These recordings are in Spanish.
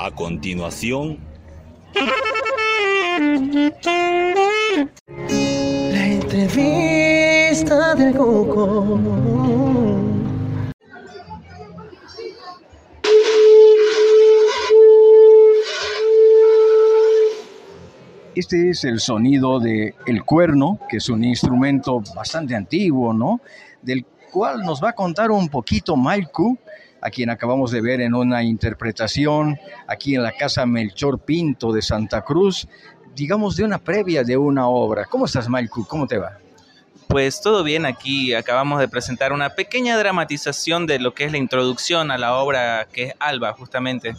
A continuación, La entrevista del Coco. Este es el sonido de el cuerno, que es un instrumento bastante antiguo, ¿no? Del cual nos va a contar un poquito Malcu, a quien acabamos de ver en una interpretación aquí en la Casa Melchor Pinto de Santa Cruz, digamos de una previa de una obra. ¿Cómo estás, Malcu? ¿Cómo te va? Pues todo bien, aquí acabamos de presentar una pequeña dramatización de lo que es la introducción a la obra que es Alba, justamente.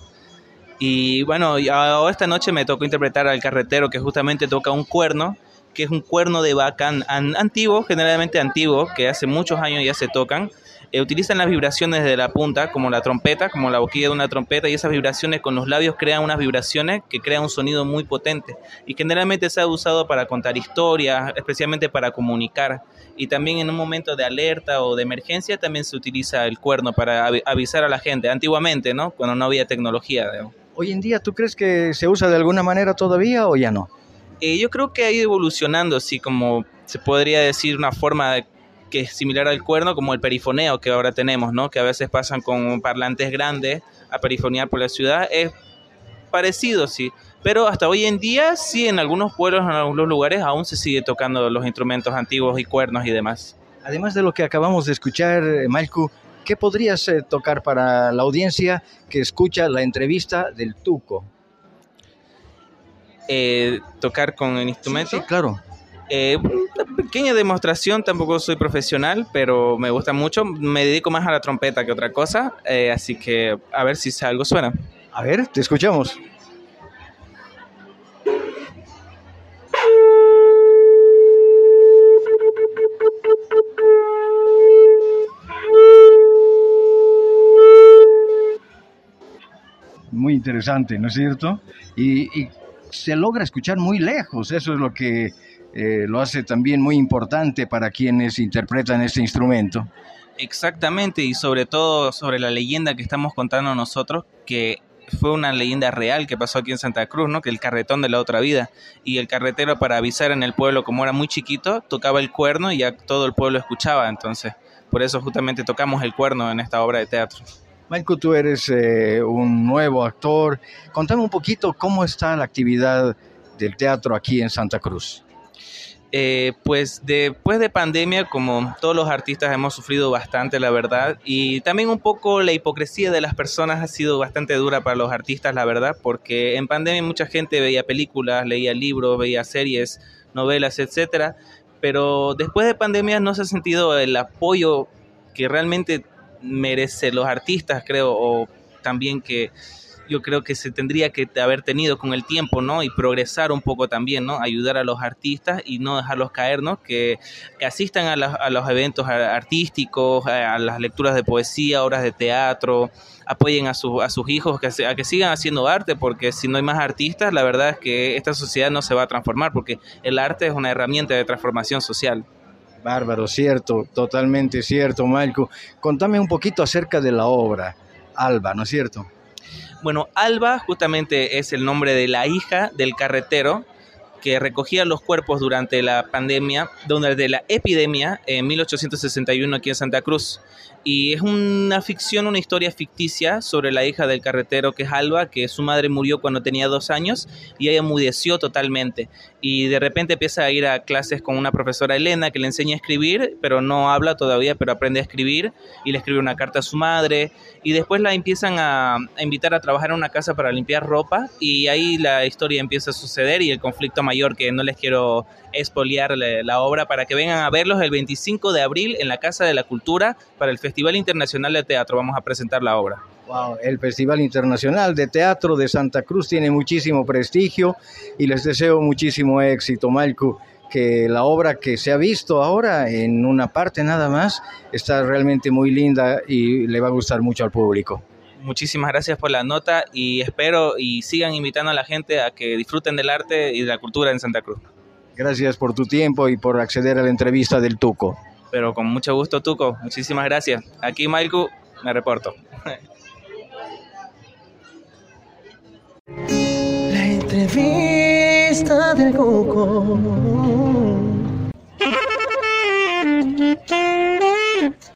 Y bueno, esta noche me tocó interpretar al carretero que justamente toca un cuerno, que es un cuerno de vaca antiguo, generalmente antiguo, que hace muchos años ya se tocan. Eh, utilizan las vibraciones de la punta, como la trompeta, como la boquilla de una trompeta, y esas vibraciones con los labios crean unas vibraciones que crean un sonido muy potente. Y generalmente se ha usado para contar historias, especialmente para comunicar. Y también en un momento de alerta o de emergencia también se utiliza el cuerno para avisar a la gente, antiguamente, ¿no? Cuando no había tecnología. Hoy en día, ¿tú crees que se usa de alguna manera todavía o ya no? Eh, yo creo que ha ido evolucionando, así como se podría decir una forma de que es similar al cuerno, como el perifoneo que ahora tenemos, ¿no? Que a veces pasan con parlantes grandes a perifonear por la ciudad. Es parecido, sí. Pero hasta hoy en día, sí, en algunos pueblos, en algunos lugares, aún se sigue tocando los instrumentos antiguos y cuernos y demás. Además de lo que acabamos de escuchar, eh, Malcu, ¿qué podrías eh, tocar para la audiencia que escucha la entrevista del Tuco? Eh, tocar con el instrumento. sí claro. Eh, una pequeña demostración, tampoco soy profesional, pero me gusta mucho. Me dedico más a la trompeta que otra cosa, eh, así que a ver si algo suena. A ver, te escuchamos. Muy interesante, ¿no es cierto? Y, y se logra escuchar muy lejos, eso es lo que eh, lo hace también muy importante para quienes interpretan este instrumento. Exactamente, y sobre todo sobre la leyenda que estamos contando nosotros, que fue una leyenda real que pasó aquí en Santa Cruz, ¿no? Que el carretón de la otra vida. Y el carretero para avisar en el pueblo, como era muy chiquito, tocaba el cuerno y ya todo el pueblo escuchaba. Entonces, por eso justamente tocamos el cuerno en esta obra de teatro. Michael, tú eres eh, un nuevo actor. Contame un poquito cómo está la actividad del teatro aquí en Santa Cruz. Eh, pues después de pandemia, como todos los artistas hemos sufrido bastante, la verdad, y también un poco la hipocresía de las personas ha sido bastante dura para los artistas, la verdad, porque en pandemia mucha gente veía películas, leía libros, veía series, novelas, etcétera, pero después de pandemia no se ha sentido el apoyo que realmente merecen los artistas, creo, o también que yo creo que se tendría que haber tenido con el tiempo, ¿no? Y progresar un poco también, ¿no? Ayudar a los artistas y no dejarlos caer, ¿no? Que, asistan a, los eventos artísticos, a, las lecturas de poesía, obras de teatro, apoyen a, a sus hijos que, a que sigan haciendo arte, porque si no hay más artistas, la verdad es que esta sociedad no se va a transformar, porque el arte es una herramienta de transformación social. Bárbaro, cierto, totalmente cierto, Malco. Contame un poquito acerca de la obra, Alba, ¿no es cierto? Bueno, Alba justamente es el nombre de la hija del carretero que recogía los cuerpos durante la pandemia, de la epidemia en 1861 aquí en Santa Cruz. Y es una ficción, una historia ficticia sobre la hija del carretero que es Alba, que su madre murió cuando tenía dos años y ella mudeció totalmente. Y de repente empieza a ir a clases con una profesora Elena que le enseña a escribir, pero no habla todavía, pero aprende a escribir y le escribe una carta a su madre. Y después la empiezan a, a invitar a trabajar en una casa para limpiar ropa y ahí la historia empieza a suceder y el conflicto mayor que no les quiero expoliar la, obra para que vengan a verlos el 25 de abril en la Casa de la Cultura para el Festival Internacional de Teatro. Vamos a presentar la obra. Wow, el Festival Internacional de Teatro de Santa Cruz tiene muchísimo prestigio y les deseo muchísimo éxito, Malcu. Que la obra que se ha visto ahora en una parte nada más está realmente muy linda y le va a gustar mucho al público muchísimas gracias por la nota y espero y sigan invitando a la gente a que disfruten del arte y de la cultura en Santa Cruz. Gracias por tu tiempo y por acceder a la entrevista del Tuco. Pero con mucho gusto, Tuco. Muchísimas gracias. Aquí, Malcu, me reporto. entrevista del Cuco.